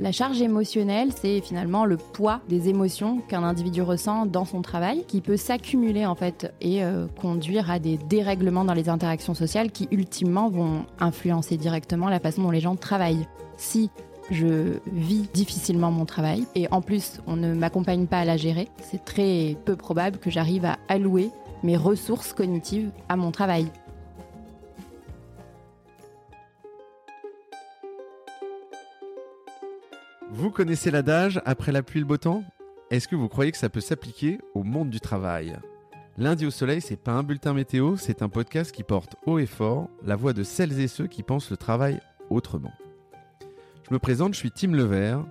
La charge émotionnelle, c'est finalement le poids des émotions qu'un individu ressent dans son travail, qui peut s'accumuler en fait et euh, conduire à des dérèglements dans les interactions sociales qui ultimement vont influencer directement la façon dont les gens travaillent. Si je vis difficilement mon travail et en plus on ne m'accompagne pas à la gérer, c'est très peu probable que j'arrive à allouer mes ressources cognitives à mon travail. Vous connaissez l'adage après la pluie le beau temps? Est-ce que vous croyez que ça peut s'appliquer au monde du travail? Lundi au soleil, c'est pas un bulletin météo, c'est un podcast qui porte haut et fort la voix de celles et ceux qui pensent le travail autrement. Je me présente, je suis Tim Levert,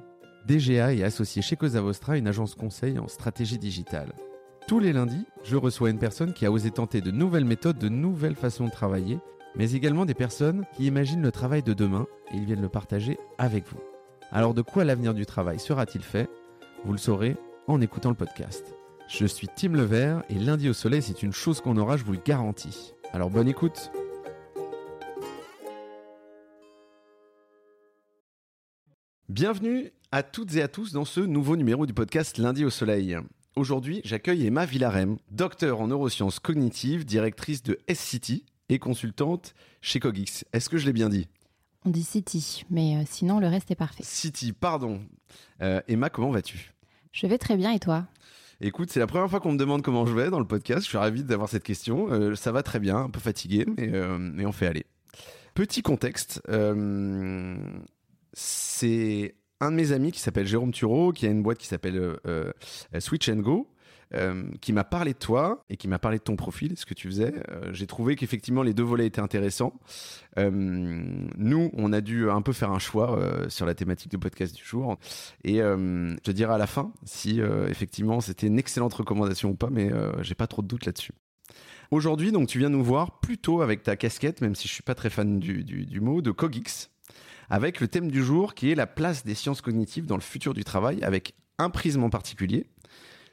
DGA et associé chez Cosa Vostra, une agence conseil en stratégie digitale. Tous les lundis, je reçois une personne qui a osé tenter de nouvelles méthodes, de nouvelles façons de travailler, mais également des personnes qui imaginent le travail de demain et ils viennent le partager avec vous. Alors de quoi l'avenir du travail sera-t-il fait? Vous le saurez en écoutant le podcast. Je suis Tim Levert et lundi au soleil c'est une chose qu'on aura, je vous le garantis. Alors bonne écoute Bienvenue à toutes et à tous dans ce nouveau numéro du podcast Lundi au soleil. Aujourd'hui, j'accueille Emma Villarem, docteur en neurosciences cognitives, directrice de S-City et consultante chez Cogix. Est-ce que je l'ai bien dit? On dit City, mais euh, sinon le reste est parfait. City, pardon. Euh, Emma, comment vas-tu? Je vais très bien et toi? Écoute, c'est la première fois qu'on me demande comment je vais dans le podcast. Je suis ravi d'avoir cette question. Euh, ça va très bien, un peu fatigué, mais, euh, mais on fait aller. Petit contexte, c'est un de mes amis qui s'appelle Jérôme Thureau, qui a une boîte qui s'appelle Switch and Go, euh, qui m'a parlé de toi et qui m'a parlé de ton profil, ce que tu faisais. Euh, J'ai trouvé qu'effectivement les deux volets étaient intéressants. Euh, nous, on a dû un peu faire un choix sur la thématique du podcast du jour. Et je te dirai à la fin si effectivement c'était une excellente recommandation ou pas, mais j'ai pas trop de doute là-dessus. Aujourd'hui, donc, tu viens nous voir plutôt avec ta casquette, même si je suis pas très fan du mot, de Cogix, avec le thème du jour qui est la place des sciences cognitives dans le futur du travail, avec un prisme en particulier.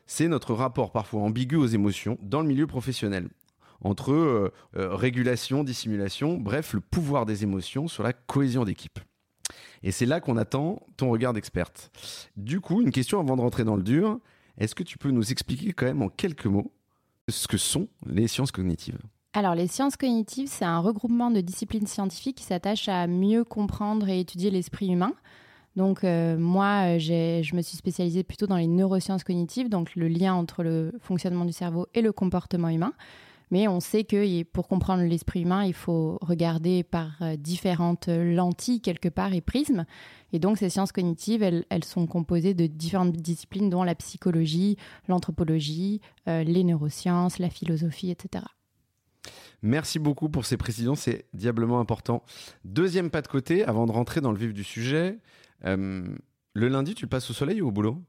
C'est notre rapport parfois ambigu aux émotions dans le milieu professionnel, entre euh, euh, régulation, dissimulation, bref, le pouvoir des émotions sur la cohésion d'équipe. Et c'est là qu'on attend ton regard d'experte. Du coup, une question avant de rentrer dans le dur. Est-ce que tu peux nous expliquer quand même en quelques mots ce que sont les sciences cognitives? Alors, les sciences cognitives, c'est un regroupement de disciplines scientifiques qui s'attachent à mieux comprendre et étudier l'esprit humain. Donc, euh, moi, je me suis spécialisée plutôt dans les neurosciences cognitives, donc le lien entre le fonctionnement du cerveau et le comportement humain. Mais on sait que pour comprendre l'esprit humain, il faut regarder par euh, différentes lentilles quelque part et prismes. Et donc, ces sciences cognitives, elles, elles sont composées de différentes disciplines, dont la psychologie, l'anthropologie, euh, les neurosciences, la philosophie, etc. Merci beaucoup pour ces précisions, c'est diablement important. Deuxième pas de côté, avant de rentrer dans le vif du sujet, euh, le lundi, tu le passes au soleil ou au boulot?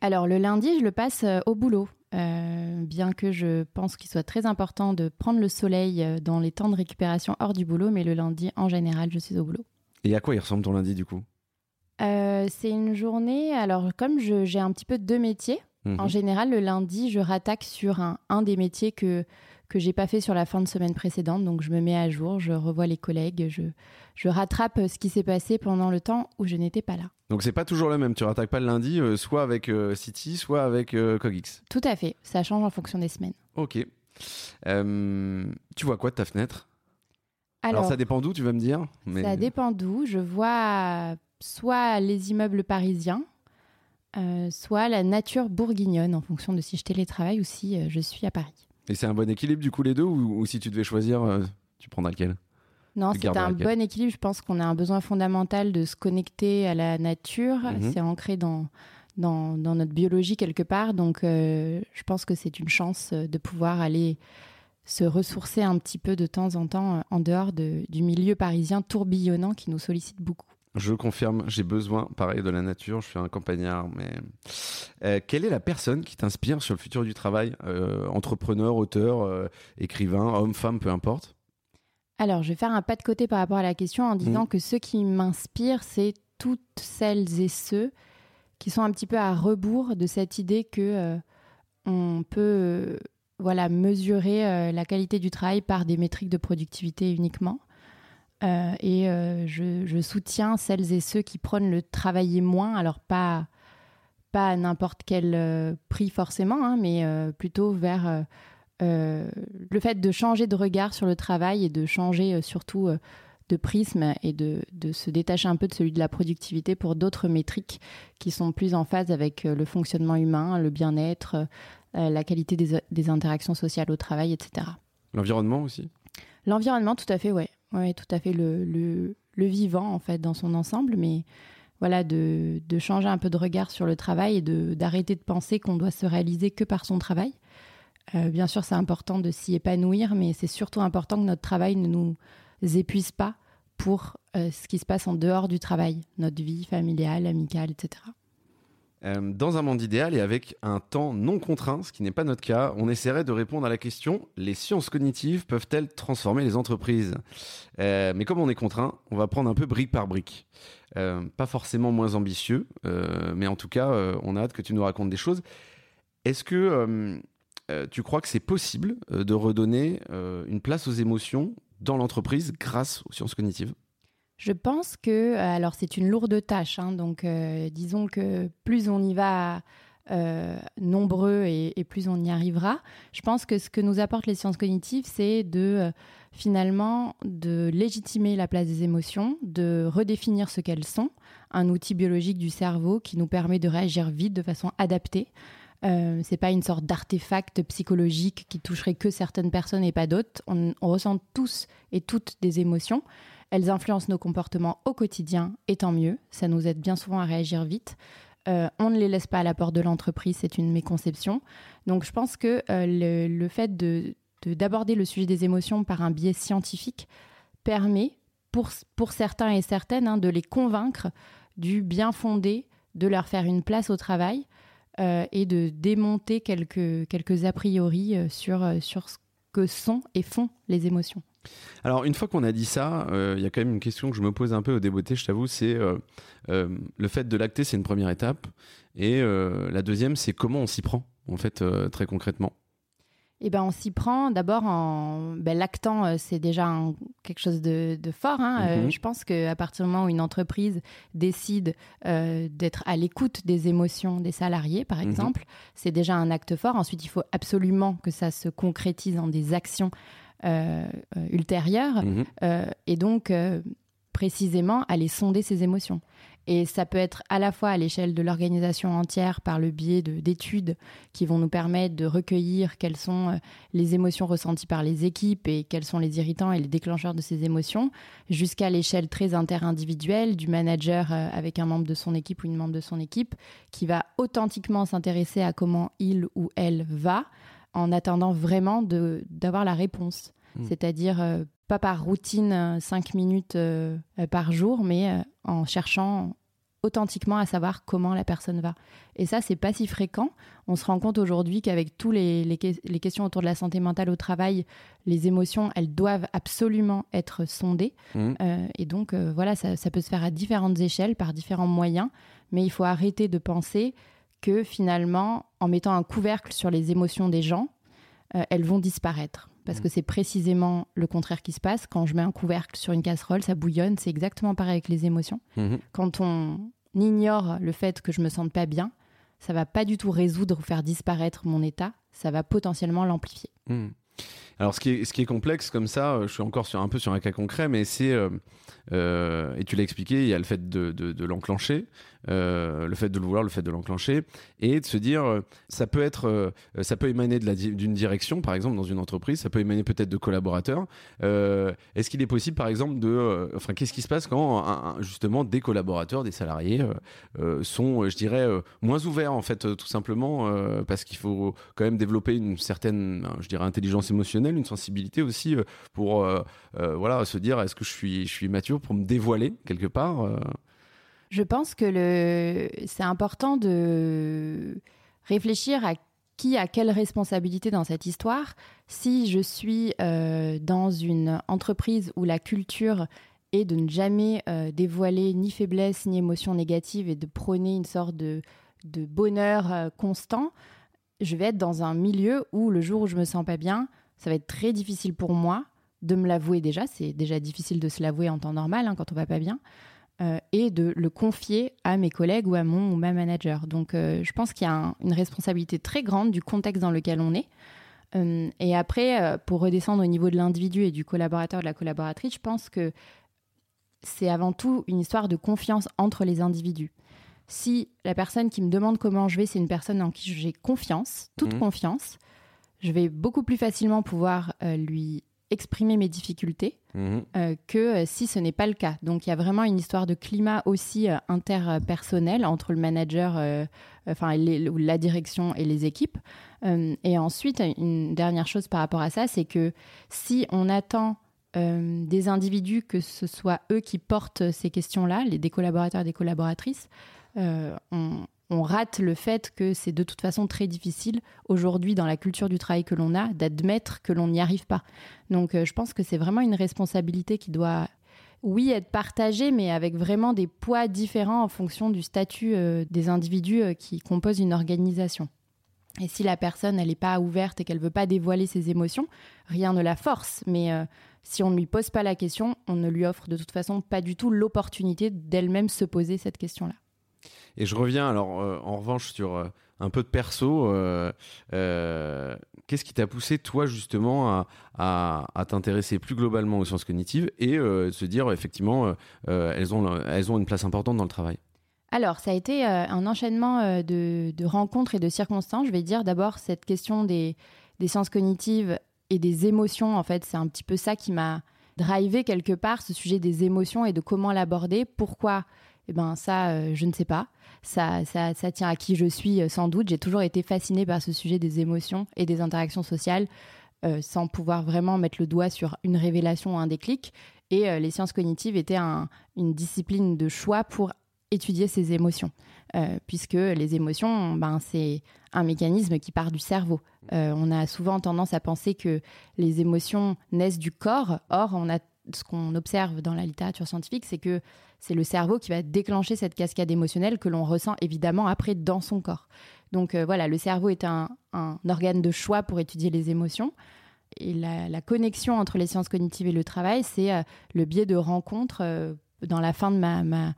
Alors le lundi, je le passe euh, au boulot. Euh, bien que je pense qu'il soit très important de prendre le soleil dans les temps de récupération hors du boulot, mais le lundi, en général, je suis au boulot. Et à quoi il ressemble ton lundi du coup? Euh, c'est une journée, alors comme j'ai un petit peu deux métiers, Mhm. en général, le lundi, je rattaque sur un, un des métiers que, que j'ai pas fait sur la fin de semaine précédente. Donc, je me mets à jour, je revois les collègues, je, je rattrape ce qui s'est passé pendant le temps où je n'étais pas là. Donc c'est pas toujours le même, tu rattaques pas le lundi, euh, soit avec euh, City, soit avec euh, Cogix. Tout à fait, ça change en fonction des semaines. Ok. Euh, tu vois quoi de ta fenêtre? Alors, ça dépend d'où, tu vas me dire. Mais... Ça dépend d'où. Je vois soit les immeubles parisiens, euh, soit la nature bourguignonne, en fonction de si je télétravaille ou si euh, je suis à Paris. Et c'est un bon équilibre du coup les deux, ou, ou si tu devais choisir, euh, tu prendras lequel? Non, c'est un bon équilibre. Je pense qu'on a un besoin fondamental de se connecter à la nature. Mhm. C'est ancré dans, dans, dans notre biologie quelque part. Donc, euh, je pense que c'est une chance euh, de pouvoir aller se ressourcer un petit peu de temps en temps euh, en dehors de- du milieu parisien tourbillonnant qui nous sollicite beaucoup. Je confirme, j'ai besoin, pareil, de la nature. Je suis un campagnard, mais Euh, quelle est la personne qui t'inspire sur le futur du travail Euh, Entrepreneur, auteur, euh, écrivain, homme, femme, peu importe? Alors, je vais faire un pas de côté par rapport à la question en disant Mhm. que ce qui m'inspire, c'est toutes celles et ceux qui sont un petit peu à rebours de cette idée que euh, on peut voilà, mesurer la qualité du travail par des métriques de productivité uniquement. et je, je, soutiens celles et ceux qui prônent le travailler moins, alors pas, pas à n'importe quel prix forcément, hein, mais plutôt vers le fait de changer de regard sur le travail et de changer surtout de prisme et de, se détacher un peu de celui de la productivité pour d'autres métriques qui sont plus en phase avec euh, le fonctionnement humain, le bien-être, euh, la qualité des, interactions sociales au travail, etc. L'environnement aussi? L'environnement, tout à fait, ouais. Ouais, tout à fait le, le, vivant, en fait, dans son ensemble, mais voilà, de, changer un peu de regard sur le travail et d'arrêter de, penser qu'on doit se réaliser que par son travail. Euh, bien sûr, c'est important de s'y épanouir, mais c'est surtout important que notre travail ne nous épuise pas pour euh, ce qui se passe en dehors du travail, notre vie familiale, amicale, etc. Euh, dans un monde idéal et avec un temps non contraint, ce qui n'est pas notre cas, on essaierait de répondre à la question les sciences cognitives peuvent-elles transformer les entreprises? Mais comme on est contraint, on va prendre un peu brique par brique. pas forcément moins ambitieux, mais en tout cas, on a hâte que tu nous racontes des choses. Est-ce que tu crois que c'est possible de redonner une place aux émotions dans l'entreprise grâce aux sciences cognitives? Je pense que, euh, alors c'est une lourde tâche, hein, donc euh, disons que plus on y va euh, nombreux et, plus on y arrivera. Je pense que ce que nous apportent les sciences cognitives, c'est de finalement de légitimer la place des émotions, de redéfinir ce qu'elles sont, un outil biologique du cerveau qui nous permet de réagir vite de façon adaptée. Euh, c'est pas une sorte d'artefact psychologique qui toucherait que certaines personnes et pas d'autres. On, ressent tous et toutes des émotions. Elles influencent nos comportements au quotidien, et tant mieux. Ça nous aide bien souvent à réagir vite. Euh, on ne les laisse pas à la porte de l'entreprise, c'est une méconception. Donc je pense que euh, le, fait d'aborder le sujet des émotions par un biais scientifique permet, pour, pour certains et certaines, hein, de les convaincre du bien fondé de leur faire une place au travail euh, et de démonter quelques, quelques a priori euh, sur, euh, sur ce que sont et font les émotions. Alors, une fois qu'on a dit ça, il y a quand même une question que je me pose un peu au débeauté, je t'avoue, c'est le fait de l'acter, c'est une première étape. Et la deuxième, c'est comment on s'y prend, en fait, très concrètement. Eh ben, on s'y prend d'abord en ben, l'actant, euh, c'est déjà quelque chose de, fort. Hein. Euh, mhm. je pense qu'à partir du moment où une entreprise décide euh, d'être à l'écoute des émotions des salariés, par mhm. exemple, c'est déjà un acte fort. Ensuite, il faut absolument que ça se concrétise en des actions ultérieures mhm. et donc précisément aller sonder ces émotions. Et ça peut être à la fois à l'échelle de l'organisation entière par le biais d'études qui vont nous permettre de recueillir quelles sont euh, les émotions ressenties par les équipes et quels sont les irritants et les déclencheurs de ces émotions, jusqu'à l'échelle très interindividuelle du manager euh, avec un membre de son équipe ou une membre de son équipe qui va authentiquement s'intéresser à comment il ou elle va en attendant vraiment d'avoir la réponse. Mmh. C'est-à-dire euh, pas par routine 5 minutes par jour, mais en cherchant authentiquement à savoir comment la personne va. Et ça, c'est pas si fréquent. On se rend compte aujourd'hui qu'avec tous les, les, questions autour de la santé mentale au travail, les émotions, elles doivent absolument être sondées. Mmh. Euh, et donc, euh, voilà, ça, ça, peut se faire à différentes échelles, par différents moyens. Mais il faut arrêter de penser que finalement, en mettant un couvercle sur les émotions des gens, euh, elles vont disparaître parce que mm. c'est précisément le contraire qui se passe. Quand je mets un couvercle sur une casserole, ça bouillonne. C'est exactement pareil avec les émotions. Mm-hmm. Quand on ignore le fait que je me sente pas bien, ça va pas du tout résoudre ou faire disparaître mon état. Ça va potentiellement l'amplifier. Mm. Alors, ce qui, est, ce qui est complexe comme ça, euh, je suis encore sur un peu sur un cas concret, mais c'est, euh, euh, et tu l'as expliqué, il y a le fait de, de, l'enclencher, le fait de le vouloir, le fait de l'enclencher, et de se dire, ça peut être, ça peut émaner d'une direction, par exemple, dans une entreprise, ça peut émaner peut-être de collaborateurs. Est-ce qu'il est possible, par exemple, de, enfin, qu'est-ce qui se passe quand, justement, des collaborateurs, des salariés sont, je dirais, moins ouverts, en fait, tout simplement, parce qu'il faut quand même développer une certaine, je dirais, intelligence émotionnelle, une sensibilité aussi euh, pour euh, euh, voilà se dire est-ce que je suis je suis mature pour me dévoiler quelque part. Je pense que c'est important de réfléchir à qui a quelle responsabilité dans cette histoire. Si je suis dans une entreprise où la culture est de ne jamais dévoiler ni faiblesse ni émotion négative et de prôner une sorte de, bonheur constant, je vais être dans un milieu où le jour où je me sens pas bien, ça va être très difficile pour moi de me l'avouer déjà. C'est déjà difficile de se l'avouer en temps normal hein, quand on va pas bien. Euh, et de le confier à mes collègues ou à mon ou ma manager. Donc euh, je pense qu'il y a une responsabilité très grande du contexte dans lequel on est. Euh, et après, pour redescendre au niveau de l'individu et du collaborateur, de la collaboratrice, je pense que c'est avant tout une histoire de confiance entre les individus. Si la personne qui me demande comment je vais, c'est une personne en qui j'ai confiance, toute mmh. confiance, je vais beaucoup plus facilement pouvoir lui exprimer mes difficultés mhm. euh, que euh, si ce n'est pas le cas. Donc il y a vraiment une histoire de climat aussi euh, interpersonnel entre le manager, enfin la direction et les équipes. et ensuite, une dernière chose par rapport à ça, c'est que si on attend des individus que ce soit eux qui portent ces questions-là, les des collaborateurs et des collaboratrices, on, on rate le fait que c'est de toute façon très difficile aujourd'hui dans la culture du travail que l'on a d'admettre que l'on n'y arrive pas. Donc euh, je pense que c'est vraiment une responsabilité qui doit, oui, être partagée, mais avec vraiment des poids différents en fonction du statut euh, des individus euh, qui composent une organisation. Et si la personne, elle n'est pas ouverte et qu'elle veut pas dévoiler ses émotions, rien ne la force. Mais si on ne lui pose pas la question, on ne lui offre de toute façon pas du tout l'opportunité d'elle-même se poser cette question-là. Et je reviens alors euh, en revanche sur euh, un peu de perso. Euh, qu'est-ce qui t'a poussé toi justement à, t'intéresser plus globalement aux sciences cognitives et se dire effectivement elles, ont, elles ont une place importante dans le travail? Alors, ça a été un enchaînement de, rencontres et de circonstances. Je vais dire d'abord cette question des, des, sciences cognitives et des émotions. En fait, c'est un petit peu ça qui m'a drivé quelque part, ce sujet des émotions et de comment l'aborder. Pourquoi eh ben ça, euh, je ne sais pas. Ça, ça, ça, tient à qui je suis euh, sans doute. J'ai toujours été fascinée par ce sujet des émotions et des interactions sociales, euh, sans pouvoir vraiment mettre le doigt sur une révélation ou un déclic. Et les sciences cognitives étaient une discipline de choix pour étudier ces émotions, puisque les émotions, ben, c'est un mécanisme qui part du cerveau. on a souvent tendance à penser que les émotions naissent du corps. Or, ce qu'on observe dans la littérature scientifique, c'est que c'est le cerveau qui va déclencher cette cascade émotionnelle que l'on ressent évidemment après dans son corps. Donc euh, voilà, le cerveau est un, organe de choix pour étudier les émotions. Et la, connexion entre les sciences cognitives et le travail, c'est euh, le biais de rencontres. Euh, dans la fin de ma, ma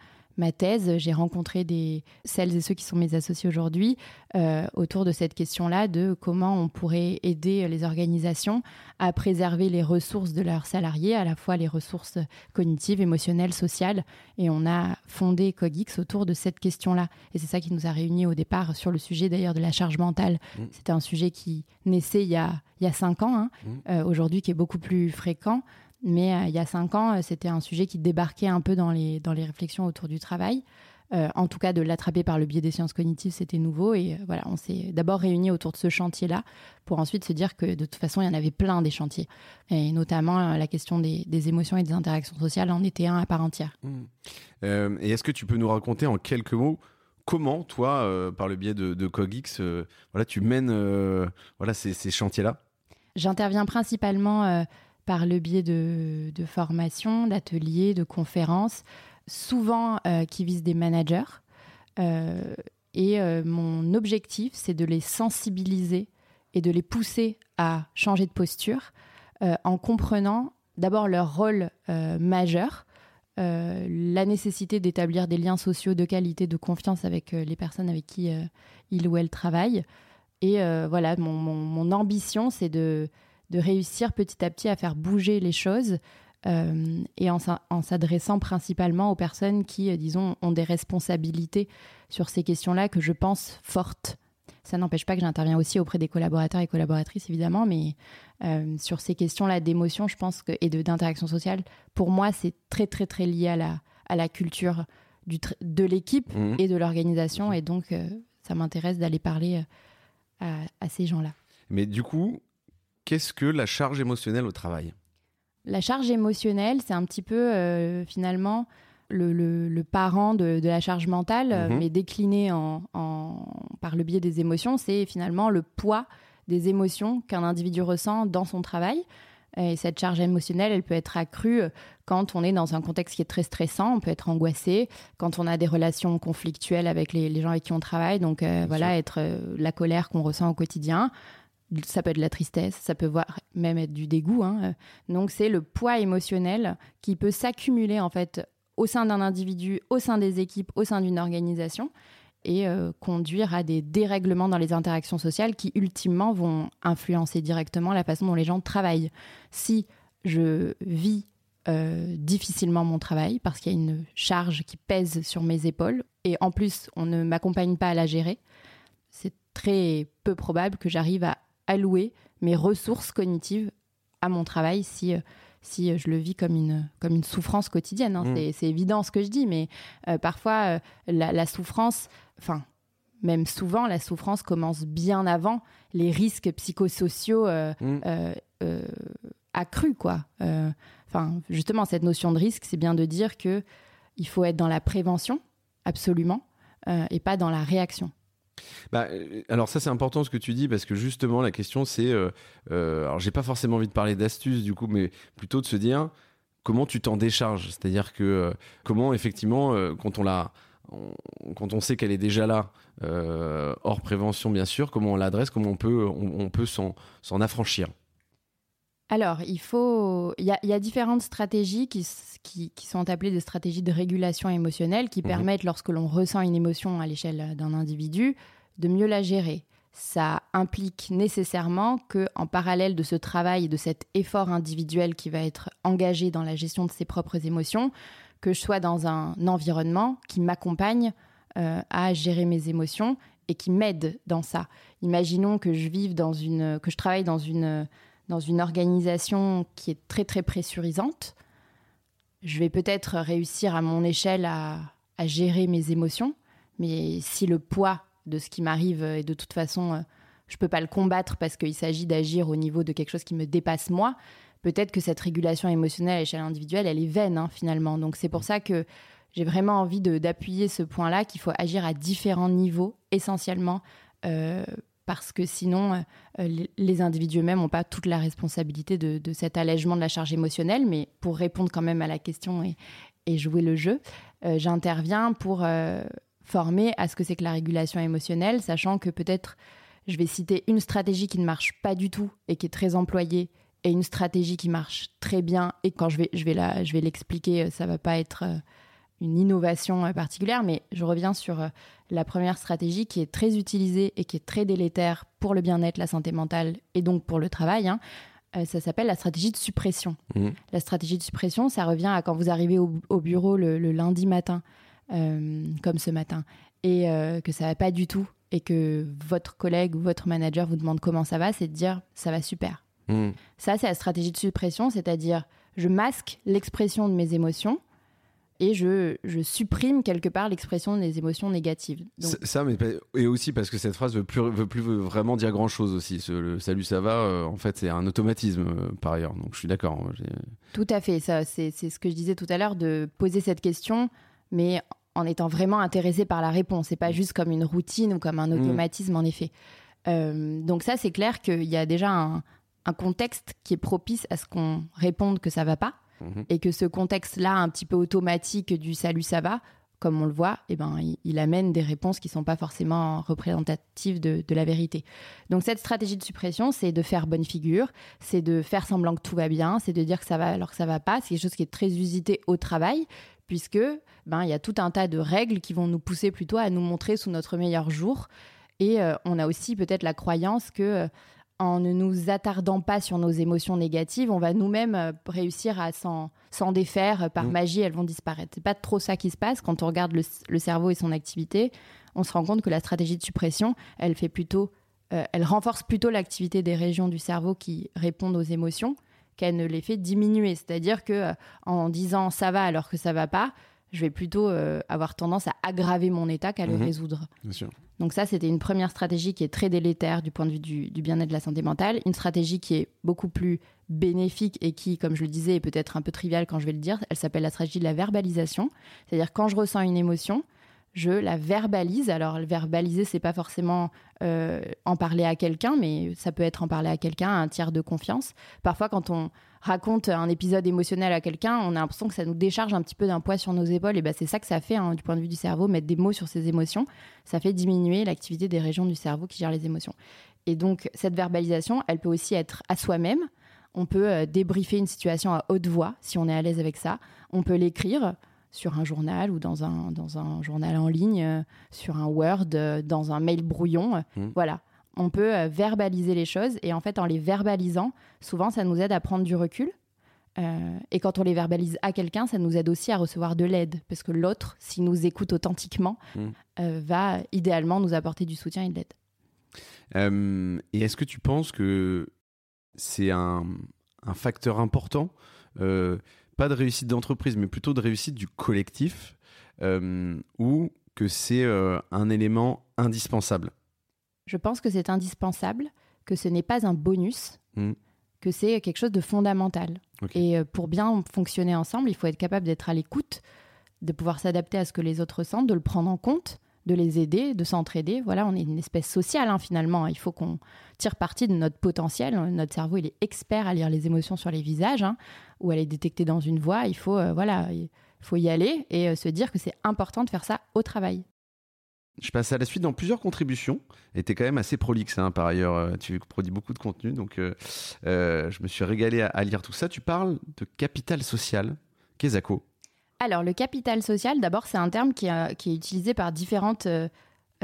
thèse, j'ai rencontré des, celles et ceux qui sont mes associés aujourd'hui euh, autour de cette question-là de comment on pourrait aider les organisations à préserver les ressources de leurs salariés, à la fois les ressources cognitives, émotionnelles, sociales. Et on a fondé Cogix autour de cette question-là. Et c'est ça qui nous a réunis au départ sur le sujet d'ailleurs de la charge mentale. Mmh. C'était un sujet qui naissait il y a, il y a cinq ans, hein, mmh. euh, aujourd'hui qui est beaucoup plus fréquent. Mais euh, il y a cinq ans, euh, c'était un sujet qui débarquait un peu dans les, dans les réflexions autour du travail. Euh, en tout cas, de l'attraper par le biais des sciences cognitives, c'était nouveau. Et voilà, on s'est d'abord réunis autour de ce chantier-là pour ensuite se dire que de toute façon, il y en avait plein des chantiers. Et notamment, la question des, des émotions et des interactions sociales en était un à part entière. Mmh. et est-ce que tu peux nous raconter en quelques mots comment, toi, par le biais de, de Cogix, voilà, tu mènes voilà, ces, ces chantiers-là? J'interviens principalement par le biais de, formations, d'ateliers, de conférences, souvent euh, qui visent des managers. Euh, et euh, mon objectif, c'est de les sensibiliser et de les pousser à changer de posture en comprenant d'abord leur rôle majeur, la nécessité d'établir des liens sociaux de qualité, de confiance avec les personnes avec qui ils ou elles travaillent. Et voilà, mon ambition, c'est de de réussir petit à petit à faire bouger les choses euh, et en, s'adressant principalement aux personnes qui, euh, disons, ont des responsabilités sur ces questions-là que je pense fortes. Ça n'empêche pas que j'interviens aussi auprès des collaborateurs et collaboratrices, évidemment, mais euh, sur ces questions-là d'émotion, je pense que, et d'interaction sociale, pour moi, c'est très, très, très lié à la, à la culture du de l'équipe mmh. et de l'organisation. Et donc, ça m'intéresse d'aller parler à, à ces gens-là. Mais du coup, Qu'est-ce que la charge émotionnelle au travail? La charge émotionnelle, c'est un petit peu euh, finalement le, parent de, la charge mentale, euh, mhm. mais décliné en, par le biais des émotions. C'est finalement le poids des émotions qu'un individu ressent dans son travail. Et cette charge émotionnelle, elle peut être accrue quand on est dans un contexte qui est très stressant, on peut être angoissé, quand on a des relations conflictuelles avec les, gens avec qui on travaille, donc euh, voilà, être euh, la colère qu'on ressent au quotidien. Ça peut être de la tristesse, ça peut voir, même être du dégoût. Hein. Donc c'est le poids émotionnel qui peut s'accumuler en fait au sein d'un individu, au sein des équipes, au sein d'une organisation et euh, conduire à des dérèglements dans les interactions sociales qui ultimement vont influencer directement la façon dont les gens travaillent. Si je vis euh, difficilement mon travail parce qu'il y a une charge qui pèse sur mes épaules et en plus on ne m'accompagne pas à la gérer, c'est très peu probable que j'arrive à allouer mes ressources cognitives à mon travail si, euh, si je le vis comme une, comme une souffrance quotidienne. Hein. Mmh. C'est évident ce que je dis, mais euh, parfois la, souffrance, enfin même souvent la souffrance commence bien avant les risques psychosociaux mmh. accrus. quoi. Enfin, justement, cette notion de risque, c'est bien de dire que il faut être dans la prévention, absolument, euh, et pas dans la réaction. Bah, euh, alors ça c'est important ce que tu dis parce que justement la question c'est, euh, alors j'ai pas forcément envie de parler d'astuces du coup, mais plutôt de se dire comment tu t'en décharges, c'est-à-dire que comment effectivement quand on l'a quand on sait qu'elle est déjà là, hors prévention bien sûr, comment on l'adresse, comment on peut, on peut s'en affranchir? Alors, il faut. Il y, a, différentes stratégies qui, sont appelées des stratégies de régulation émotionnelle qui mhm. permettent, lorsque l'on ressent une émotion à l'échelle d'un individu, de mieux la gérer. Ça implique nécessairement que, en parallèle de ce travail et de cet effort individuel qui va être engagé dans la gestion de ses propres émotions, que je sois dans un environnement qui m'accompagne euh, à gérer mes émotions et qui m'aide dans ça. Imaginons que je vive dans une, que je travaille dans une dans une organisation qui est très très pressurisante, je vais peut-être réussir à mon échelle à, gérer mes émotions, mais si le poids de ce qui m'arrive est de toute façon, euh, je peux pas le combattre parce qu'il s'agit d'agir au niveau de quelque chose qui me dépasse moi, peut-être que cette régulation émotionnelle à l'échelle individuelle, elle est vaine hein, finalement. Donc c'est pour ça que j'ai vraiment envie d'appuyer ce point-là, qu'il faut agir à différents niveaux, essentiellement euh, parce que sinon, euh, les individus eux-mêmes n'ont pas toute la responsabilité de, cet allègement de la charge émotionnelle. Mais pour répondre quand même à la question et, jouer le jeu, euh, j'interviens pour euh, former à ce que c'est que la régulation émotionnelle, sachant que peut-être je vais citer une stratégie qui ne marche pas du tout et qui est très employée et une stratégie qui marche très bien et quand je vais, je vais, la, je vais l'expliquer, ça va pas être une innovation euh, particulière, mais je reviens sur euh, la première stratégie qui est très utilisée et qui est très délétère pour le bien-être, la santé mentale et donc pour le travail. Hein. Euh, ça s'appelle la stratégie de suppression. Mmh. La stratégie de suppression, ça revient à quand vous arrivez au, bureau le, lundi matin, comme ce matin, et que ça va pas du tout, et que votre collègue ou votre manager vous demande comment ça va, c'est de dire ça va super. Mmh. Ça, c'est la stratégie de suppression, c'est-à-dire je masque l'expression de mes émotions et je, je, supprime quelque part l'expression des émotions négatives. Ça, mais et aussi parce que cette phrase veut plus, veut plus vraiment dire grand chose aussi. le salut, ça va, euh, en fait, c'est un automatisme euh, par ailleurs. Donc je suis d'accord. Hein, tout à fait. Ça, c'est ce que je disais tout à l'heure de poser cette question, mais en étant vraiment intéressé par la réponse et pas juste comme une routine ou comme un mmh. automatisme en effet. Euh, donc ça, c'est clair qu'il y a déjà un, un contexte qui est propice à ce qu'on réponde que ça va pas. Mhm. et que ce contexte-là, un petit peu automatique du salut, ça va, comme on le voit, eh ben, il, amène des réponses qui ne sont pas forcément représentatives de, la vérité. Donc cette stratégie de suppression, c'est de faire bonne figure, c'est de faire semblant que tout va bien, c'est de dire que ça va alors que ça va pas. C'est quelque chose qui est très usité au travail, puisque ben il y a tout un tas de règles qui vont nous pousser plutôt à nous montrer sous notre meilleur jour. Et euh, on a aussi peut-être la croyance que euh, en ne nous attardant pas sur nos émotions négatives, on va nous-mêmes euh, réussir à s'en défaire par mm. magie, elles vont disparaître. C'est pas trop ça qui se passe quand on regarde le, cerveau et son activité. On se rend compte que la stratégie de suppression, elle fait plutôt, euh, elle renforce plutôt l'activité des régions du cerveau qui répondent aux émotions qu'elle ne les fait diminuer. C'est-à-dire que euh, en disant ça va alors que ça va pas, je vais plutôt avoir tendance à aggraver mon état qu'à le mm-hmm. résoudre. Bien sûr. Donc ça, c'était une première stratégie qui est très délétère du point de vue du, bien-être de la santé mentale. Une stratégie qui est beaucoup plus bénéfique et qui, comme je le disais, est peut-être un peu triviale quand je vais le dire. Elle s'appelle la stratégie de la verbalisation. C'est-à-dire quand je ressens une émotion, je la verbalise. Alors, verbaliser, c'est pas forcément euh, en parler à quelqu'un, mais ça peut être en parler à quelqu'un, à un tiers de confiance. Parfois, quand on raconte un épisode émotionnel à quelqu'un, on a l'impression que ça nous décharge un petit peu d'un poids sur nos épaules. Et ben, c'est ça que ça fait, hein, du point de vue du cerveau, mettre des mots sur ses émotions. Ça fait diminuer l'activité des régions du cerveau qui gèrent les émotions. Et donc, cette verbalisation, elle peut aussi être à soi-même. On peut euh, débriefer une situation à haute voix, si on est à l'aise avec ça. On peut l'écrire sur un journal ou dans un, dans un journal en ligne, euh, sur un Word, euh, dans un mail brouillon. Mmh. Voilà. On peut euh, verbaliser les choses et en fait, en les verbalisant, souvent, ça nous aide à prendre du recul. et quand on les verbalise à quelqu'un, ça nous aide aussi à recevoir de l'aide parce que l'autre, s'il nous écoute authentiquement, mmh. va idéalement nous apporter du soutien et de l'aide. et est-ce que tu penses que c'est un, un facteur important pas de réussite d'entreprise, mais plutôt de réussite du collectif, euh, ou que c'est euh, un élément indispensable? Je pense que c'est indispensable, que ce n'est pas un bonus, hmm. que c'est quelque chose de fondamental. Et euh, pour bien fonctionner ensemble, il faut être capable d'être à l'écoute, de pouvoir s'adapter à ce que les autres ressentent, de le prendre en compte, de les aider, de s'entraider. Voilà, on est une espèce sociale hein, finalement. Il faut qu'on tire parti de notre potentiel. Notre cerveau, il est expert à lire les émotions sur les visages hein, ou à les détecter dans une voix. Il faut, euh, voilà, il faut y aller et euh, se dire que c'est important de faire ça au travail. Je passe à la suite dans plusieurs contributions. Et tu es quand même assez prolixe hein, par ailleurs. Euh, tu produis beaucoup de contenu. Donc je me suis régalé à, lire tout ça. Tu parles de capital social. Qu'est-ce alors, le capital social, d'abord, c'est un terme qui, est utilisé par différentes euh,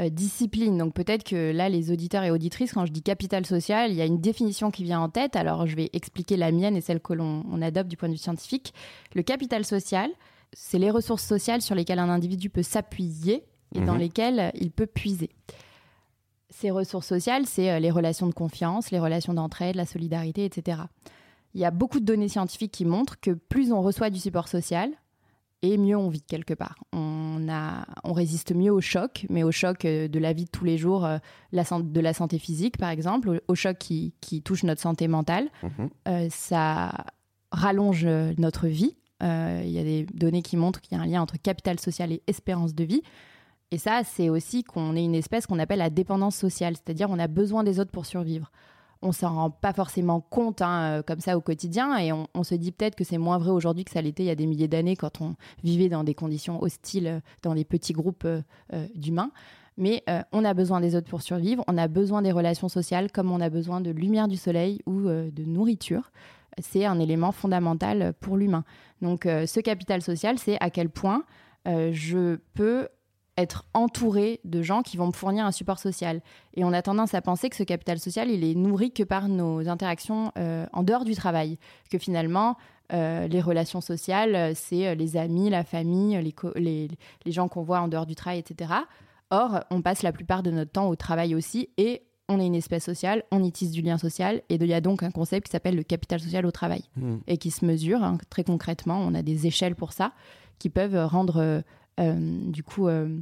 euh, disciplines. Donc, peut-être que là, les auditeurs et auditrices, quand je dis capital social, il y a une définition qui vient en tête. Alors, je vais expliquer la mienne et celle que l'on adopte du point de vue scientifique. Le capital social, c'est les ressources sociales sur lesquelles un individu peut s'appuyer et dans mhm. lesquelles il peut puiser. Ces ressources sociales, c'est euh, les relations de confiance, les relations d'entraide, la solidarité, etc. Il y a beaucoup de données scientifiques qui montrent que plus on reçoit du support social, et mieux on vit quelque part. On, a, on résiste mieux au choc, mais au choc euh, de la vie de tous les jours, euh, la, de la santé physique par exemple, au, choc qui, qui, touche notre santé mentale. Mhm. Euh, ça rallonge notre vie. Il y a des données qui montrent qu'il y a un lien entre capital social et espérance de vie. Et ça, c'est aussi qu'on est une espèce qu'on appelle la dépendance sociale, c'est-à-dire on a besoin des autres pour survivre on s'en rend pas forcément compte hein, euh, comme ça au quotidien et on, se dit peut-être que c'est moins vrai aujourd'hui que ça l'était il y a des milliers d'années quand on vivait dans des conditions hostiles euh, dans des petits groupes euh, d'humains. Mais on a besoin des autres pour survivre, on a besoin des relations sociales comme on a besoin de lumière du soleil ou de nourriture. C'est un élément fondamental pour l'humain. Donc ce capital social, c'est à quel point je peux être entouré de gens qui vont me fournir un support social. Et on a tendance à penser que ce capital social, il est nourri que par nos interactions euh, en dehors du travail. Que finalement, euh, les relations sociales, euh, c'est les amis, la famille, les, les, gens qu'on voit en dehors du travail, etc. Or, on passe la plupart de notre temps au travail aussi et on est une espèce sociale, on utilise du lien social et il y a donc un concept qui s'appelle le capital social au travail mmh. et qui se mesure hein, très concrètement. On a des échelles pour ça qui peuvent rendre du coup, euh,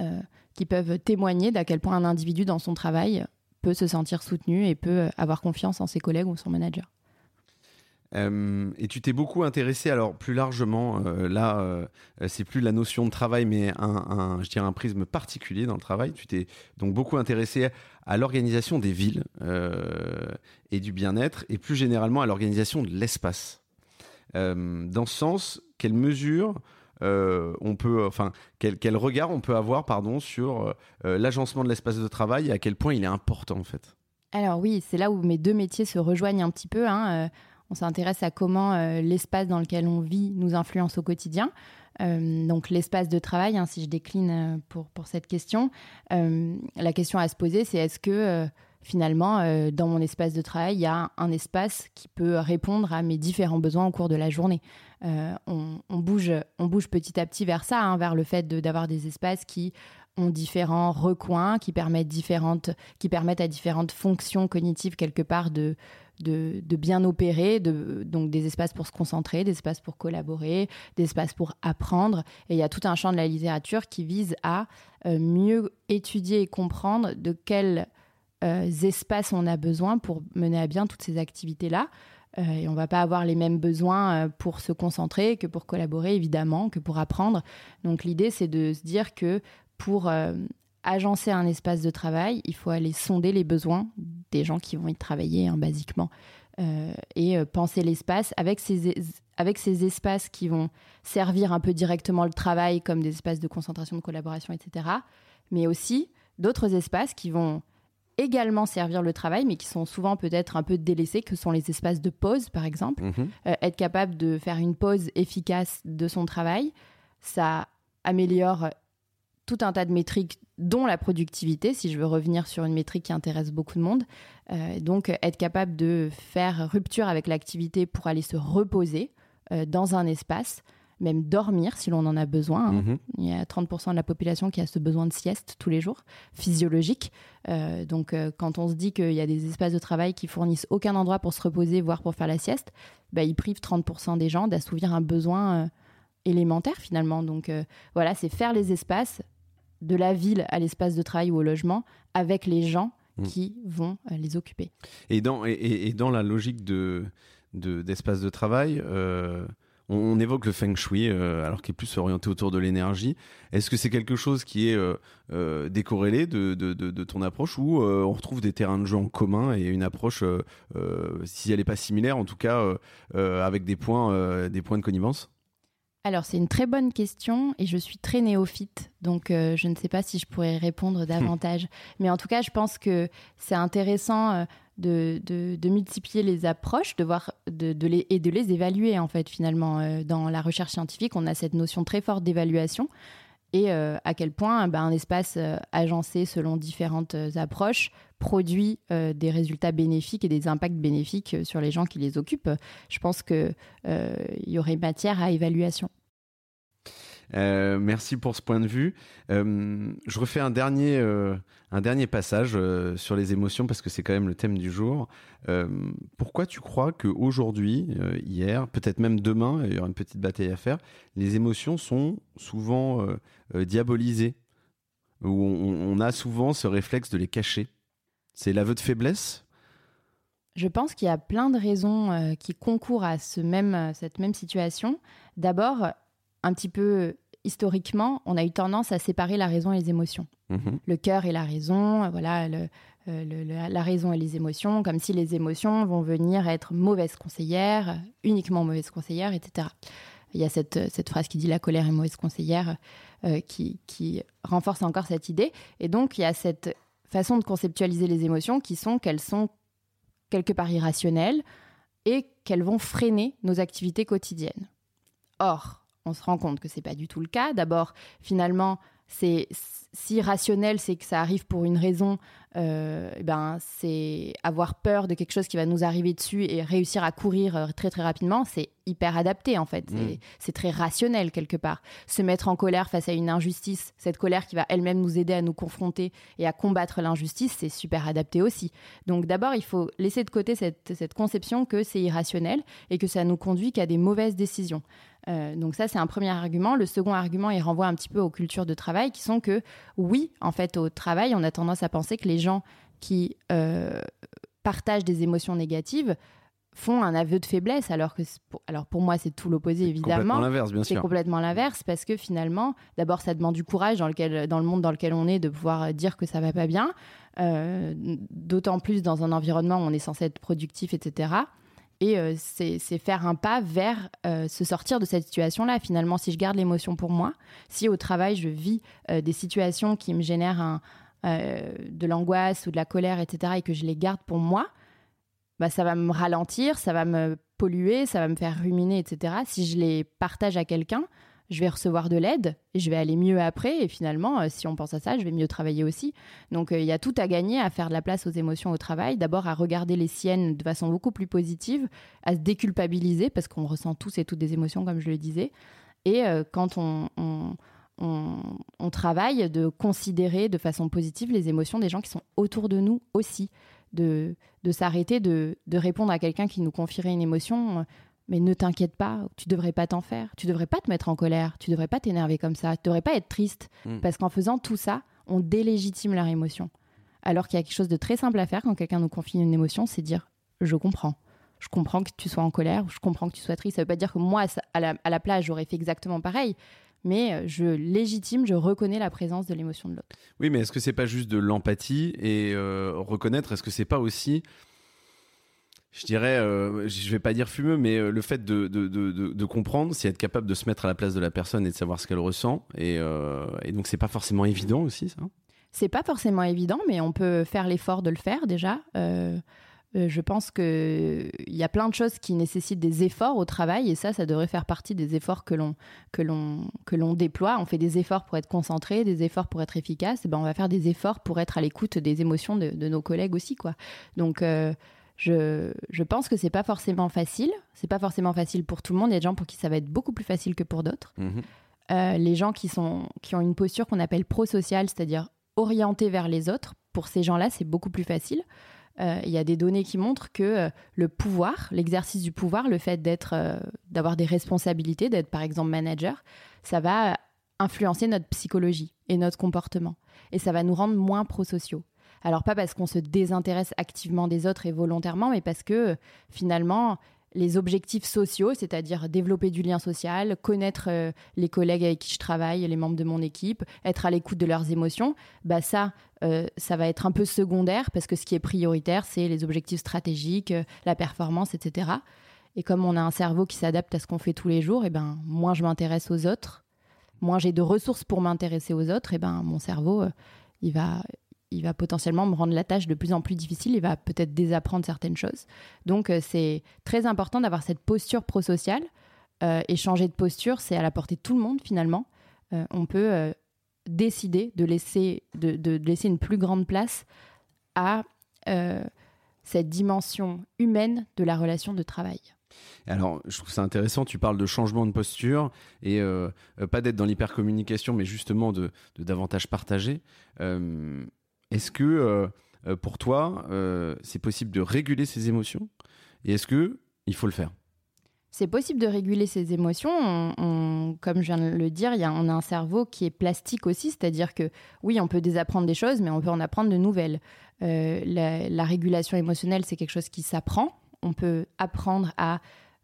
euh, qui peuvent témoigner d'à quel point un individu dans son travail peut se sentir soutenu et peut avoir confiance en ses collègues ou son manager. et tu t'es beaucoup intéressé, alors plus largement, là, c'est plus la notion de travail, mais un, je dirais un prisme particulier dans le travail. Tu t'es donc beaucoup intéressé à l'organisation des villes et du bien-être, et plus généralement à l'organisation de l'espace. dans ce sens, quelles mesures euh, on peut, enfin, quel, regard on peut avoir, pardon, sur euh, l'agencement de l'espace de travail et à quel point il est important en fait? Alors oui, c'est là où mes deux métiers se rejoignent un petit peu. Hein. Euh, on s'intéresse à comment l'espace dans lequel on vit nous influence au quotidien. donc l'espace de travail, hein, si je décline pour, pour cette question, la question à se poser, c'est est-ce que finalement, euh, dans mon espace de travail, il y a un espace qui peut répondre à mes différents besoins au cours de la journée. Euh, on, bouge, on bouge petit à petit vers ça, hein, vers le fait d'avoir des espaces qui ont différents recoins, qui permettent, différentes, qui permettent à différentes fonctions cognitives quelque part de, de, bien opérer, de, donc des espaces pour se concentrer, des espaces pour collaborer, des espaces pour apprendre. Et il y a tout un champ de la littérature qui vise à euh, mieux étudier et comprendre de quelle espaces on a besoin pour mener à bien toutes ces activités-là. et on va pas avoir les mêmes besoins pour se concentrer que pour collaborer, évidemment, que pour apprendre. Donc l'idée, c'est de se dire que pour agencer un espace de travail, il faut aller sonder les besoins des gens qui vont y travailler, hein, basiquement. et penser l'espace avec ces, avec ces espaces qui vont servir un peu directement le travail comme des espaces de concentration, de collaboration, etc. Mais aussi d'autres espaces qui vont également servir le travail, mais qui sont souvent peut-être un peu délaissés, que sont les espaces de pause, par exemple. Mhm. Euh, être capable de faire une pause efficace de son travail, ça améliore tout un tas de métriques, dont la productivité, si je veux revenir sur une métrique qui intéresse beaucoup de monde. Euh, donc, être capable de faire rupture avec l'activité pour aller se reposer, euh, dans un espace, même dormir si l'on en a besoin. Hein. Mhm. Il y a 30% de la population qui a ce besoin de sieste tous les jours, physiologique. Euh, donc euh, quand on se dit qu'il y a des espaces de travail qui fournissent aucun endroit pour se reposer, voire pour faire la sieste, bah, ils privent 30% des gens d'assouvir un besoin élémentaire finalement. Donc voilà, c'est faire les espaces de la ville à l'espace de travail ou au logement avec les gens mm. qui vont les occuper. Et dans, et dans la logique de d'espace de, travail. Euh, on, évoque le feng shui, euh, alors qu'il est plus orienté autour de l'énergie. Est-ce que c'est quelque chose qui est euh, décorrélé de, de, ton approche ou on retrouve des terrains de jeu en commun et une approche, si elle n'est pas similaire, en tout cas avec des points, des points de connivence? Alors, c'est une très bonne question et je suis très néophyte, donc je ne sais pas si je pourrais répondre davantage. Mais en tout cas, je pense que c'est intéressant de, multiplier les approches, de voir de, les, et de les évaluer en fait finalement. Euh, dans la recherche scientifique, on a cette notion très forte d'évaluation et euh, à quel point ben, un espace euh, agencé selon différentes approches produit des résultats bénéfiques et des impacts bénéfiques sur les gens qui les occupent. Je pense qu'il y aurait matière à évaluation. Euh, merci pour ce point de vue. Euh, je refais un dernier, euh, un dernier passage sur les émotions parce que c'est quand même le thème du jour. pourquoi tu crois qu'aujourd'hui, hier, peut-être même demain, il y aura une petite bataille à faire, les émotions sont souvent diabolisées? Où on, a souvent ce réflexe de les cacher? C'est l'aveu de faiblesse? Je pense qu'il y a plein de raisons qui concourent à ce même, cette même situation. D'abord, un petit peu historiquement, on a eu tendance à séparer la raison et les émotions. Mhm. Le cœur et la raison, voilà, euh, la raison et les émotions, comme si les émotions vont venir être mauvaises conseillères, uniquement mauvaises conseillères, etc. Il y a cette, phrase qui dit la colère est mauvaise conseillère, euh, qui, qui renforce encore cette idée. Et donc, il y a cette façon de conceptualiser les émotions qui sont qu'elles sont quelque part irrationnelles et qu'elles vont freiner nos activités quotidiennes. Or, on se rend compte que c'est pas du tout le cas. D'abord, finalement, c'est si rationnel, c'est que ça arrive pour une raison. Euh, ben, c'est avoir peur de quelque chose qui va nous arriver dessus et réussir à courir euh, très très rapidement. C'est hyper adapté en fait. C'est mm. très rationnel quelque part. Se mettre en colère face à une injustice, cette colère qui va elle-même nous aider à nous confronter et à combattre l'injustice, c'est super adapté aussi. Donc d'abord, il faut laisser de côté cette, cette conception que c'est irrationnel et que ça nous conduit qu'à des mauvaises décisions. Euh, donc ça, c'est un premier argument. Le second argument, il renvoie un petit peu aux cultures de travail qui sont que oui, en fait, au travail, on a tendance à penser que les gens qui euh, partagent des émotions négatives font un aveu de faiblesse, alors que pour, alors pour moi c'est tout l'opposé évidemment. Complètement l'inverse, bien sûr. C'est complètement l'inverse parce que finalement, d'abord ça demande du courage dans lequel, dans le monde dans lequel on est, de pouvoir dire que ça va pas bien. Euh, d'autant plus dans un environnement où on est censé être productif, etc. Et euh, c'est faire un pas vers euh, se sortir de cette situation-là. Finalement, si je garde l'émotion pour moi, si au travail je vis euh, des situations qui me génèrent de l'angoisse ou de la colère, etc., et que je les garde pour moi, bah, ça va me ralentir, ça va me polluer, ça va me faire ruminer, etc. Si je les partage à quelqu'un, je vais recevoir de l'aide et je vais aller mieux après. Et finalement, euh, si on pense à ça, je vais mieux travailler aussi. Donc euh, il y a tout à gagner à faire de la place aux émotions au travail. D'abord à regarder les siennes de façon beaucoup plus positive, à se déculpabiliser parce qu'on ressent tous et toutes des émotions, comme je le disais. Et euh, quand on, travaille, de considérer de façon positive les émotions des gens qui sont autour de nous aussi. De, de s'arrêter de, de, répondre à quelqu'un qui nous confierait une émotion mais ne t'inquiète pas, tu devrais pas t'en faire, tu devrais pas te mettre en colère, tu devrais pas t'énerver comme ça, tu devrais pas être triste, mm. parce qu'en faisant tout ça, on délégitime leur émotion. Alors qu'il y a quelque chose de très simple à faire quand quelqu'un nous confie une émotion, c'est dire je comprends, je comprends que tu sois en colère, je comprends que tu sois triste. Ça veut pas dire que moi, à la, à la plage, j'aurais fait exactement pareil mais euh, je légitime, je reconnais la présence de l'émotion de l'autre. Oui, mais est-ce que c'est pas juste de l'empathie et euh, reconnaître Est-ce que c'est pas aussi je dirais, euh, je vais pas dire fumeux, mais le fait de, comprendre, c'est être capable de se mettre à la place de la personne et de savoir ce qu'elle ressent. Et, et donc, c'est pas forcément évident aussi, ça C'est pas forcément évident, mais on peut faire l'effort de le faire déjà. Euh, je pense qu'il y a plein de choses qui nécessitent des efforts au travail et ça, ça devrait faire partie des efforts que l'on, déploie. On fait des efforts pour être concentré, des efforts pour être efficace. Ben, on va faire des efforts pour être à l'écoute des émotions de, nos collègues aussi. Quoi. Donc, euh, je, je, pense que c'est pas forcément facile. C'est pas forcément facile pour tout le monde. Il y a des gens pour qui ça va être beaucoup plus facile que pour d'autres. Mhm. Euh, les gens qui, sont, qui ont une posture qu'on appelle pro-sociale, c'est-à-dire orientée vers les autres, pour ces gens-là, c'est beaucoup plus facile. Euh, il y a des données qui montrent que euh, le pouvoir, l'exercice du pouvoir, le fait d'être, d'avoir des responsabilités, d'être par exemple manager, ça va influencer notre psychologie et notre comportement. Et ça va nous rendre moins prosociaux. Alors pas parce qu'on se désintéresse activement des autres et volontairement, mais parce que finalement, les objectifs sociaux, c'est-à-dire développer du lien social, connaître euh, les collègues avec qui je travaille, les membres de mon équipe, être à l'écoute de leurs émotions, bah ça, euh, ça va être un peu secondaire parce que ce qui est prioritaire, c'est les objectifs stratégiques, euh, la performance, etc. Et comme on a un cerveau qui s'adapte à ce qu'on fait tous les jours, et ben moins je m'intéresse aux autres, moins j'ai de ressources pour m'intéresser aux autres, et ben mon cerveau, il va il va potentiellement me rendre la tâche de plus en plus difficile, il va peut-être désapprendre certaines choses. Donc euh, c'est très important d'avoir cette posture prosociale. Euh, et changer de posture, c'est à la portée de tout le monde finalement. Euh, on peut décider de laisser, de, laisser une plus grande place à cette dimension humaine de la relation de travail. Alors, je trouve ça intéressant, tu parles de changement de posture et pas d'être dans l'hypercommunication, mais justement de, de davantage partager. Est-ce que euh, euh, pour toi, euh, c'est possible de réguler ses émotions Et est-ce que il faut le faire? C'est possible de réguler ses émotions. comme je viens de le dire, on a un cerveau qui est plastique aussi, c'est-à-dire que oui, on peut désapprendre des choses, mais on peut en apprendre de nouvelles. la, régulation émotionnelle, c'est quelque chose qui s'apprend. On peut apprendre à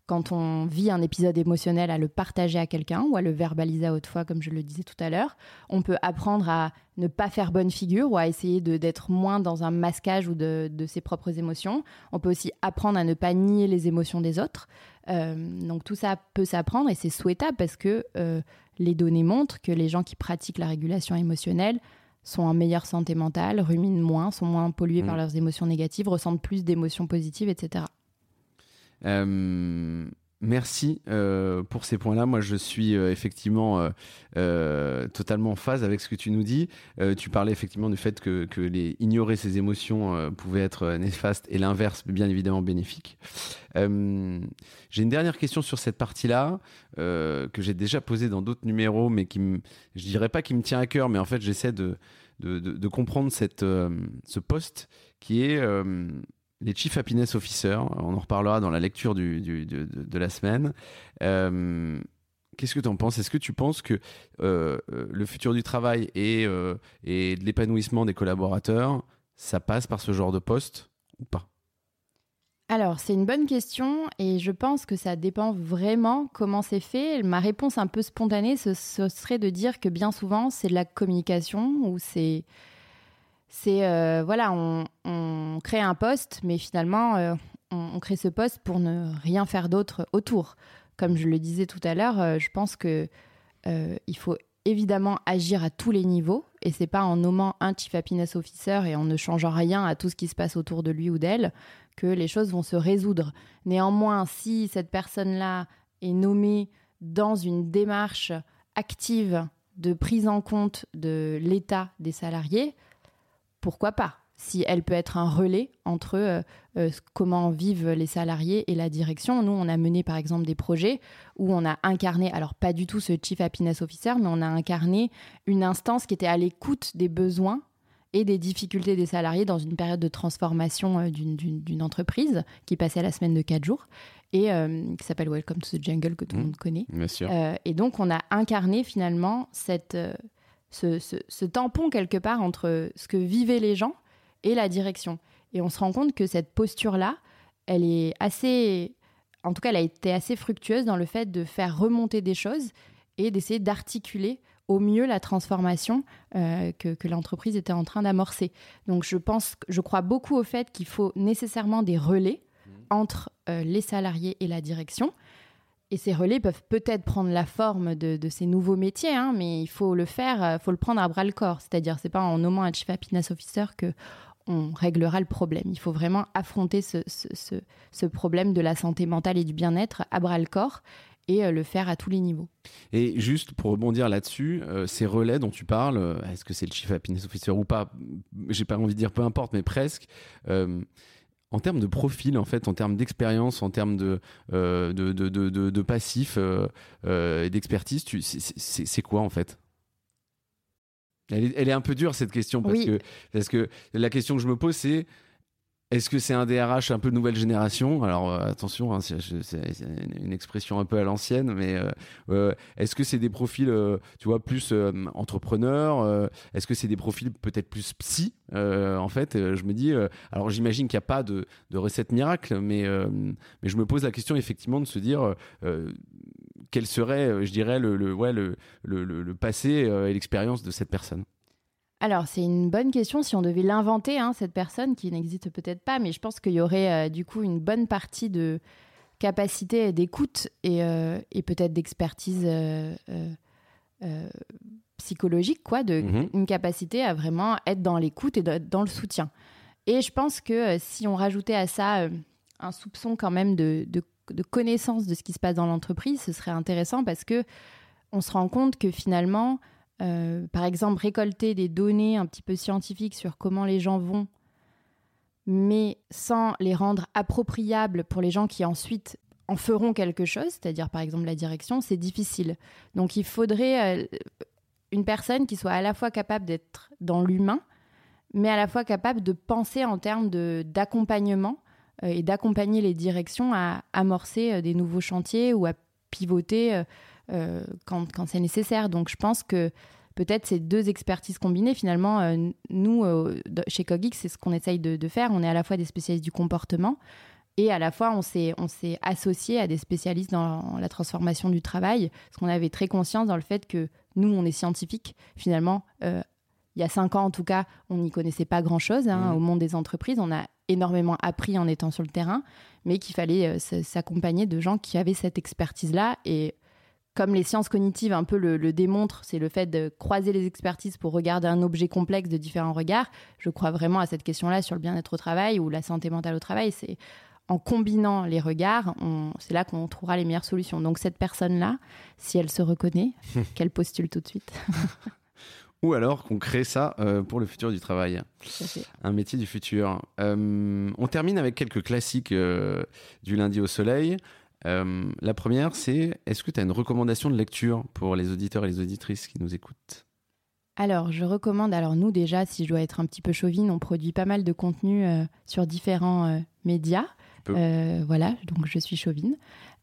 quand on vit un épisode émotionnel, à le partager à quelqu'un ou à le verbaliser à haute fois, comme je le disais tout à l'heure. On peut apprendre à ne pas faire bonne figure ou à essayer d'être moins dans un masquage ou de, ses propres émotions. On peut aussi apprendre à ne pas nier les émotions des autres. Euh, donc tout ça peut s'apprendre et c'est souhaitable parce que euh, les données montrent que les gens qui pratiquent la régulation émotionnelle sont en meilleure santé mentale, ruminent moins, sont moins pollués par mmh. leurs émotions négatives, ressentent plus d'émotions positives, etc. Euh, merci euh, pour ces points-là. Moi, je suis euh, effectivement totalement en phase avec ce que tu nous dis. tu parlais effectivement du fait que, que ignorer ses émotions pouvait être néfaste et l'inverse, bien évidemment, bénéfique. J'ai une dernière question sur cette partie-là que j'ai déjà posée dans d'autres numéros, mais qui, me, je dirais pas qui me tient à cœur, mais en fait, j'essaie de, de, de, comprendre cette, ce poste qui est les Chief Happiness Officers. On en reparlera dans la lecture de, la semaine. Euh, qu'est-ce que tu en penses? Est-ce que tu penses que euh, euh, le futur du travail et, de l'épanouissement des collaborateurs, ça passe par ce genre de poste ou pas? Alors, c'est une bonne question et je pense que ça dépend vraiment comment c'est fait. Ma réponse un peu spontanée, ce serait de dire que bien souvent, c'est de la communication ou c'est c'est euh, voilà, on, crée un poste, mais finalement, euh, on, crée ce poste pour ne rien faire d'autre autour. Comme je le disais tout à l'heure, euh, je pense que il faut évidemment agir à tous les niveaux, et c'est pas en nommant un chief happiness officer et en ne changeant rien à tout ce qui se passe autour de lui ou d'elle que les choses vont se résoudre. Néanmoins, si cette personne-là est nommée dans une démarche active de prise en compte de l'état des salariés, pourquoi pas si elle peut être un relais entre euh, euh, comment vivent les salariés et la direction. Nous, on a mené par exemple des projets où on a incarné, alors pas du tout ce Chief Happiness Officer, mais on a incarné une instance qui était à l'écoute des besoins et des difficultés des salariés dans une période de transformation euh, d'une entreprise qui passait la semaine de 4 jours et qui s'appelle Welcome to the Jungle que tout le mmh. monde connaît. Et donc on a incarné finalement cette ce, tampon quelque part entre ce que vivaient les gens et la direction. Et on se rend compte que cette posture-là, elle est assez, en tout cas, elle a été assez fructueuse dans le fait de faire remonter des choses et d'essayer d'articuler au mieux la transformation euh, que, l'entreprise était en train d'amorcer. Donc je pense, je crois beaucoup au fait qu'il faut nécessairement des relais mmh. entre euh, les salariés et la direction. Et ces relais peuvent peut-être prendre la forme de, ces nouveaux métiers, hein, mais il faut le faire, euh, faut le prendre à bras le corps. C'est-à-dire, c'est pas en nommant un chief happiness officer que on réglera le problème. Il faut vraiment affronter ce, problème de la santé mentale et du bien-être à bras le corps et euh, le faire à tous les niveaux. Et juste pour rebondir là-dessus, euh, ces relais dont tu parles, est-ce que c'est le Chief Happiness Officer ou pas? J'ai pas envie de dire peu importe, mais presque. En termes de profil, en fait, en termes d'expérience, en termes de, de, de, de, de, passif et d'expertise, c'est quoi en fait? Elle est, elle est, un peu dure cette question parce, que, parce que la question que je me pose c'est est-ce que c'est un DRH un peu nouvelle génération? Alors euh, attention, hein, c'est une expression un peu à l'ancienne, mais euh, euh, est-ce que c'est des profils, tu vois, plus entrepreneurs Est-ce que c'est des profils peut-être plus psy En fait, je me dis, alors j'imagine qu'il n'y a pas de, recette miracle, mais, mais je me pose la question effectivement de se dire quel serait, je dirais, le, ouais, le, le passé et l'expérience de cette personne. Alors, c'est une bonne question si on devait l'inventer, hein, cette personne qui n'existe peut-être pas, mais je pense qu'il y aurait euh, du coup une bonne partie de capacité d'écoute et, euh, peut-être d'expertise euh, psychologique, quoi, de, mhm. une capacité à vraiment être dans l'écoute et dans le soutien. Et je pense que si on rajoutait à ça un soupçon quand même de, de connaissance de ce qui se passe dans l'entreprise, ce serait intéressant parce que on se rend compte que finalement, euh, par exemple, récolter des données un petit peu scientifiques sur comment les gens vont, mais sans les rendre appropriables pour les gens qui ensuite en feront quelque chose, c'est-à-dire par exemple la direction, c'est difficile. Donc il faudrait euh, une personne qui soit à la fois capable d'être dans l'humain, mais à la fois capable de penser en termes d'accompagnement euh, et d'accompagner les directions à amorcer des nouveaux chantiers ou à pivoter quand, quand c'est nécessaire. Donc je pense que peut-être ces deux expertises combinées, finalement, euh, nous, euh, chez Cogix, c'est ce qu'on essaye de, faire. On est à la fois des spécialistes du comportement et à la fois on s'est, on s'est associé à des spécialistes dans la transformation du travail, parce qu'on avait très conscience dans le fait que nous, on est scientifiques. Finalement, il y a cinq ans en tout cas, on n'y connaissait pas grand-chose hein, mmh. au monde des entreprises. On a énormément appris en étant sur le terrain, mais qu'il fallait s'accompagner de gens qui avaient cette expertise-là. Et comme les sciences cognitives un peu le, démontrent, c'est le fait de croiser les expertises pour regarder un objet complexe de différents regards. Je crois vraiment à cette question-là sur le bien-être au travail ou la santé mentale au travail. C'est en combinant les regards, c'est là qu'on trouvera les meilleures solutions. Donc cette personne-là, si elle se reconnaît, qu'elle postule tout de suite. Ou alors qu'on crée ça euh, pour le futur du travail. Un métier du futur. Euh, on termine avec quelques classiques euh, du lundi au soleil. Euh, la première, c'est est-ce que tu as une recommandation de lecture pour les auditeurs et les auditrices qui nous écoutent? Alors, je recommande, alors nous déjà, si je dois être un petit peu chauvine, on produit pas mal de contenu euh, sur différents euh, médias. voilà, donc je suis chauvine.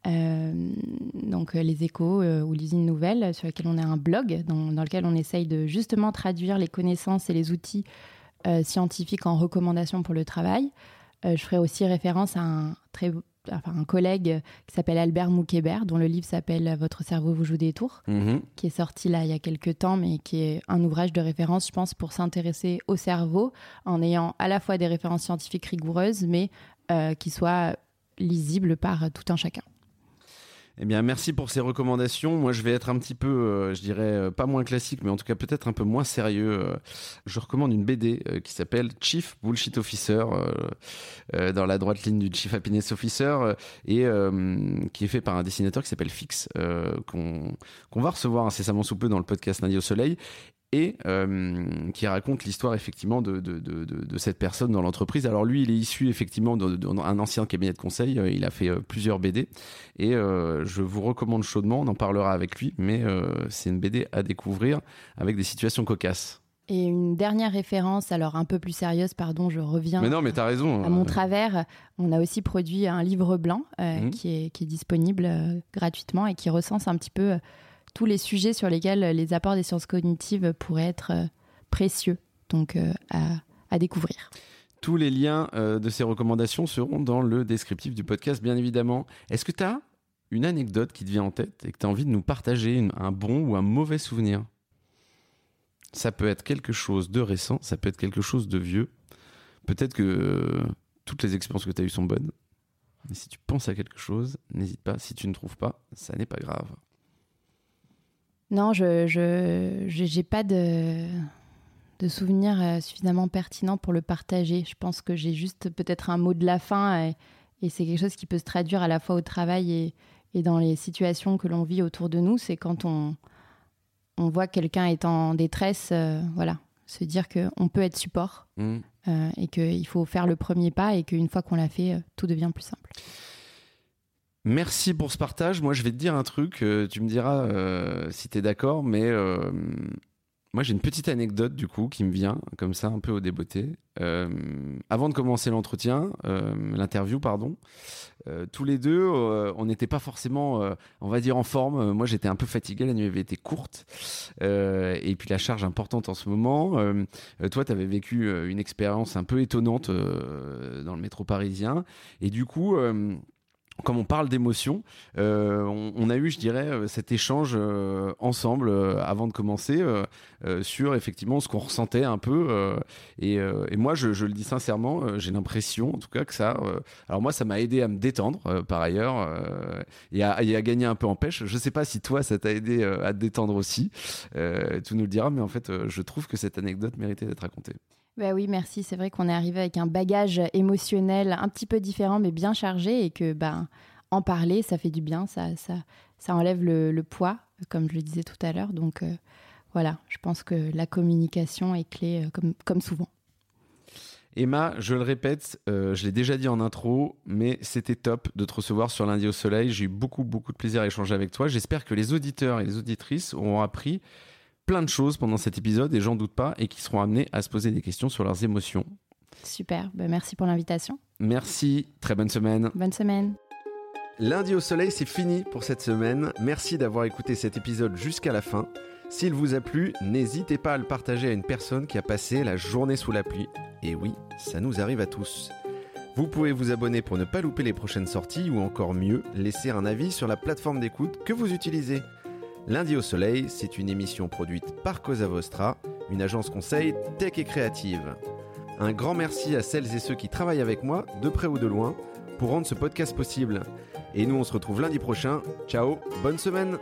donc les échos ou l'usine nouvelle, sur lesquels on a un blog, dans, dans, lequel on essaye de justement traduire les connaissances et les outils scientifiques en recommandations pour le travail. je ferai aussi référence à un très un collègue qui s'appelle Albert Moukébert, dont le livre s'appelle Votre cerveau vous joue des tours, mhm. qui est sorti là il y a quelques temps, mais qui est un ouvrage de référence, je pense, pour s'intéresser au cerveau, en ayant à la fois des références scientifiques rigoureuses, mais euh, qui soient lisibles par tout un chacun. Eh bien, merci pour ces recommandations. Moi, je vais être un petit peu, euh, je dirais, euh, pas moins classique, mais en tout cas peut-être un peu moins sérieux. Euh. je recommande une BD qui s'appelle Chief Bullshit Officer, dans la droite ligne du Chief Happiness Officer, et qui est fait par un dessinateur qui s'appelle Fix, qu'on va recevoir incessamment sous peu dans le podcast Lundi au Soleil et euh, qui raconte l'histoire effectivement de, de, de, de, cette personne dans l'entreprise. Alors lui, il est issu effectivement d'un ancien cabinet de conseil, euh, il a fait euh, plusieurs BD, et je vous recommande chaudement, on en parlera avec lui, mais c'est une BD à découvrir avec des situations cocasses. Et une dernière référence, alors un peu plus sérieuse, pardon, je reviens. Mais non, mais t'as raison. À mon travers, on a aussi produit un livre blanc mmh. qui, est, qui est disponible gratuitement et qui recense un petit peu tous les sujets sur lesquels les apports des sciences cognitives pourraient être euh, précieux, donc euh, à, découvrir. Tous les liens euh, de ces recommandations seront dans le descriptif du podcast, bien évidemment. Est-ce que tu as une anecdote qui te vient en tête et que tu as envie de nous partager, un bon ou un mauvais souvenir? Ça peut être quelque chose de récent, ça peut être quelque chose de vieux. Peut-être que toutes les expériences que tu as eues sont bonnes. Mais si tu penses à quelque chose, n'hésite pas. Si tu ne trouves pas, ça n'est pas grave. Non, je n'ai pas de, de souvenirs euh, suffisamment pertinents pour le partager. Je pense que j'ai juste peut-être un mot de la fin et, c'est quelque chose qui peut se traduire à la fois au travail et, et dans les situations que l'on vit autour de nous. C'est quand on, on voit quelqu'un est en détresse, euh, voilà, se dire qu'on peut être support mmh. euh, et qu'il faut faire le premier pas et qu'une fois qu'on l'a fait, tout devient plus simple. Merci pour ce partage. Moi, je vais te dire un truc. Euh, tu me diras euh, si tu es d'accord, mais euh, moi, j'ai une petite anecdote du coup qui me vient comme ça, un peu au débeauté. avant de commencer l'entretien, l'interview, pardon, tous les deux, on n'était pas forcément, on va dire, en forme. Moi, j'étais un peu fatigué. La nuit avait été courte, et puis la charge importante en ce moment. toi, tu avais vécu une expérience un peu étonnante dans le métro parisien, et du coup comme on parle d'émotion, euh, on, a eu, je dirais, euh, cet échange euh, ensemble avant de commencer sur effectivement ce qu'on ressentait un peu. Et, moi, je, le dis sincèrement, j'ai l'impression, en tout cas, que ça. alors moi, ça m'a aidé à me détendre, par ailleurs, et à, et, à, gagner un peu en pêche. Je ne sais pas si toi, ça t'a aidé à te détendre aussi. tu nous le diras, mais en fait, je trouve que cette anecdote méritait d'être racontée. Bah oui, merci. C'est vrai qu'on est arrivé avec un bagage émotionnel un petit peu différent, mais bien chargé, et que ben, en parler, ça fait du bien, ça, ça, ça enlève le, poids, comme je le disais tout à l'heure. Donc euh, voilà, je pense que la communication est clé, euh, comme, comme souvent. Emma, je le répète, euh, je l'ai déjà dit en intro, mais c'était top de te recevoir sur Lundi au Soleil. J'ai eu beaucoup, beaucoup de plaisir à échanger avec toi. J'espère que les auditeurs et les auditrices auront appris plein de choses pendant cet épisode et j'en doute pas et qui seront amenés à se poser des questions sur leurs émotions. Super, ben, merci pour l'invitation. Merci, très bonne semaine. Bonne semaine. Lundi au soleil, c'est fini pour cette semaine. Merci d'avoir écouté cet épisode jusqu'à la fin. S'il vous a plu, n'hésitez pas à le partager à une personne qui a passé la journée sous la pluie. Et oui, ça nous arrive à tous. Vous pouvez vous abonner pour ne pas louper les prochaines sorties ou encore mieux, laisser un avis sur la plateforme d'écoute que vous utilisez. Lundi au Soleil, c'est une émission produite par Cosa Vostra, une agence conseil tech et créative. Un grand merci à celles et ceux qui travaillent avec moi, de près ou de loin, pour rendre ce podcast possible. Et nous, on se retrouve lundi prochain. Ciao, bonne semaine